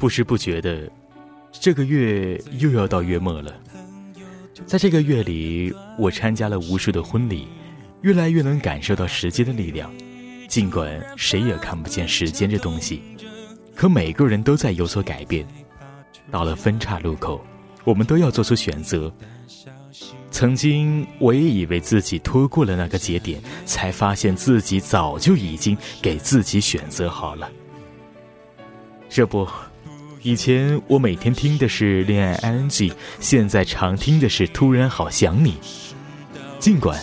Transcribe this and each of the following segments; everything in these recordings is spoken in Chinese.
不知不觉的，这个月又要到月末了。在这个月里，我参加了无数的婚礼，越来越能感受到时间的力量。尽管谁也看不见时间这东西，可每个人都在有所改变。到了分岔路口，我们都要做出选择。曾经，我也以为自己拖过了那个节点，才发现自己早就已经给自己选择好了。这不。以前我每天听的是《恋爱 ING》，现在常听的是《突然好想你》。尽管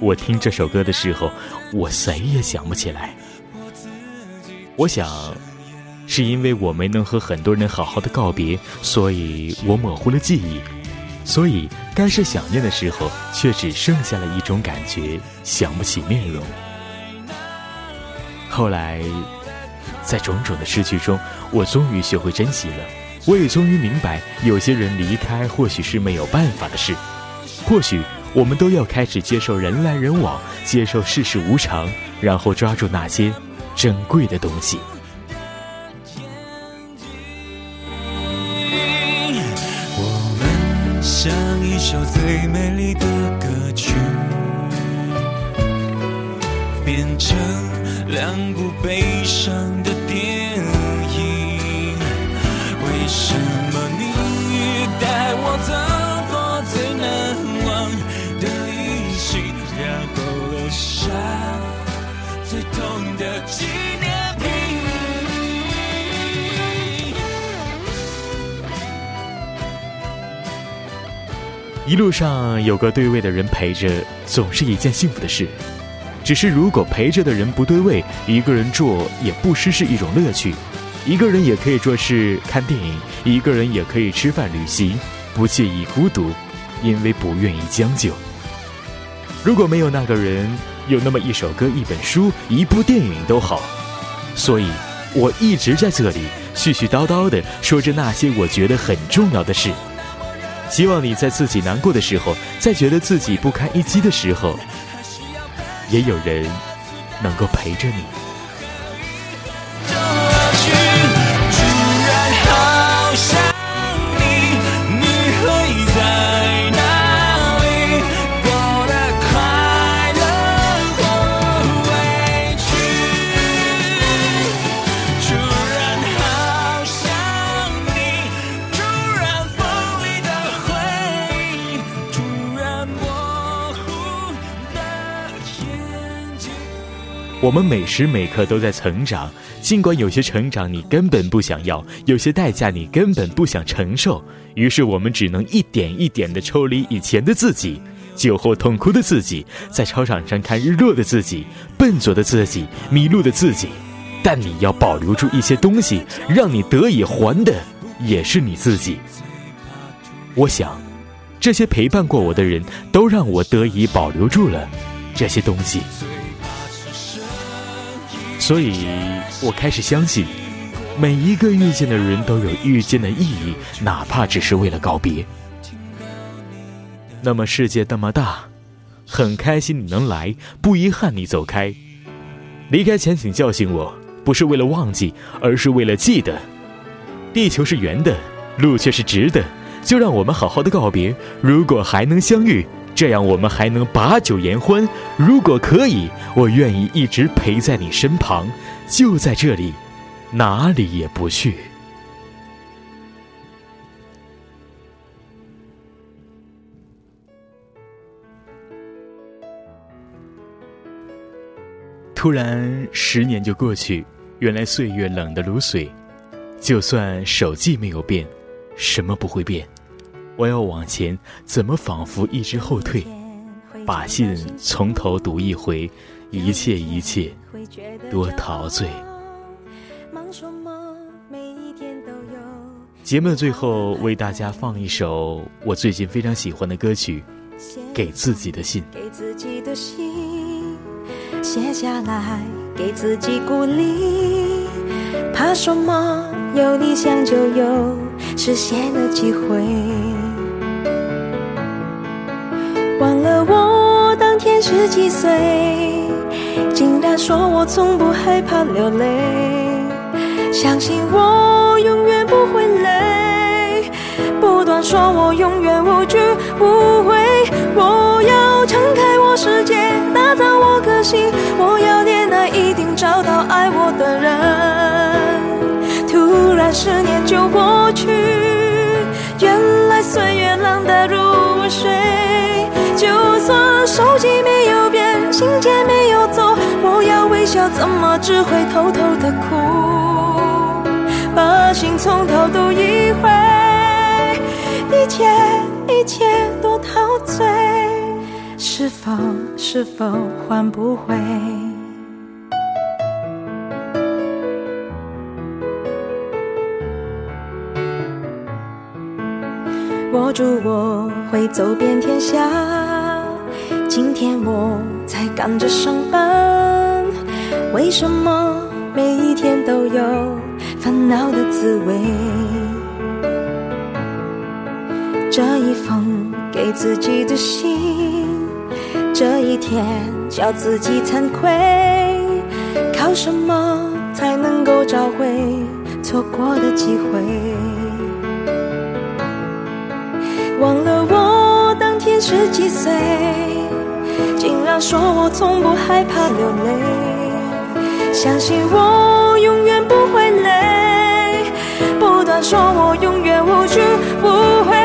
我听这首歌的时候，我谁也想不起来。我想，是因为我没能和很多人好好的告别，所以我模糊了记忆。所以该是想念的时候，却只剩下了一种感觉，想不起面容。后来。在种种的失去中，我终于学会珍惜了。我也终于明白，有些人离开或许是没有办法的事。或许我们都要开始接受人来人往，接受世事无常，然后抓住那些珍贵的东西。我们像一首最美丽的歌看过悲伤的电影，为什么你带我走过最难忘的旅行，然后留下最痛的纪念一路上有个对位的人陪着，总是一件幸福的事。只是如果陪着的人不对位，一个人做也不失是一种乐趣。一个人也可以做事、看电影，一个人也可以吃饭、旅行，不介意孤独，因为不愿意将就。如果没有那个人，有那么一首歌、一本书、一部电影都好。所以，我一直在这里絮絮叨叨的说着那些我觉得很重要的事。希望你在自己难过的时候，在觉得自己不堪一击的时候，也有人能够陪着你。我们每时每刻都在成长，尽管有些成长你根本不想要，有些代价你根本不想承受，于是我们只能一点一点的抽离以前的自己，酒后痛哭的自己，在操场上看日落的自己，笨拙的自己，迷路的自己。但你要保留住一些东西，让你得以还的也是你自己。我想，这些陪伴过我的人都让我得以保留住了这些东西。所以我开始相信，每一个遇见的人都有遇见的意义，哪怕只是为了告别。那么世界那么大，很开心你能来，不遗憾你走开。离开前请叫醒我，不是为了忘记，而是为了记得。地球是圆的，路却是直的，就让我们好好的告别。如果还能相遇。这样我们还能把酒言欢。如果可以，我愿意一直陪在你身旁，就在这里，哪里也不去。突然，十年就过去，原来岁月冷得如水。就算手机没有变，什么不会变？我要往前，怎么仿佛一直后退？把信从头读一回，一切一切多陶醉。节目的最后，为大家放一首我最近非常喜欢的歌曲，《给自己的信》。给自己的信，写下来给自己鼓励。怕什么？有理想就有实现的机会。十几岁，竟然说我从不害怕流泪。相信我永远不会累，不断说我永远无惧无悔。我要敞开我世界，打造我个性。我要恋爱，一定找到爱我的人。突然十年就过手机没有变，信件没有走，我要微笑，怎么只会偷偷的哭？把心从头读一回，一切一切都陶醉，是否是否换不回？我祝我会走遍天下，今天我才赶着上班，为什么每一天都有烦恼的滋味？这一封给自己的信，这一天叫自己惭愧，靠什么才能够找回错过的机会？忘了我当天十几岁，竟然说我从不害怕流泪，相信我永远不会累，不断说我永远无惧无悔。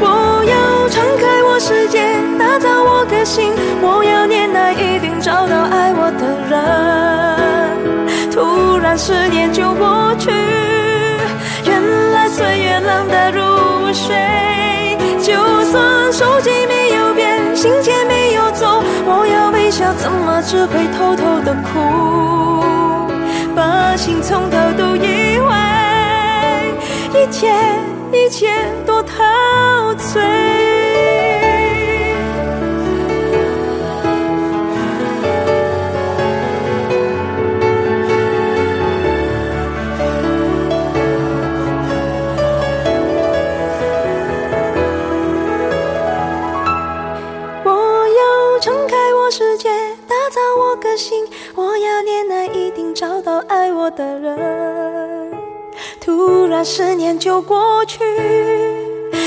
我要敞开我世界，打造我个性，我要恋爱，一定找到爱我的人。突然十年就要，怎么只会偷偷的哭？把心从头读一回，一切一切多陶醉。造我个性。我要恋爱，一定找到爱我的人。突然十年就过去，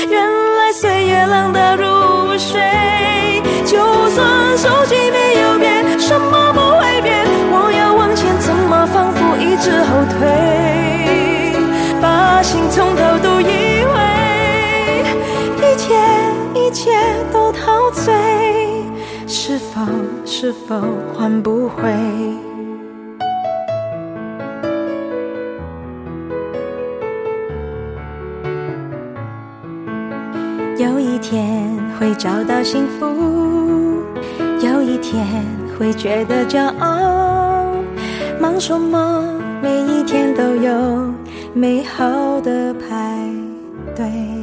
原来岁月冷得如水。就算手机没有变，什么不会是否换不回？有一天会找到幸福，有一天会觉得骄傲。忙什么？每一天都有美好的排队。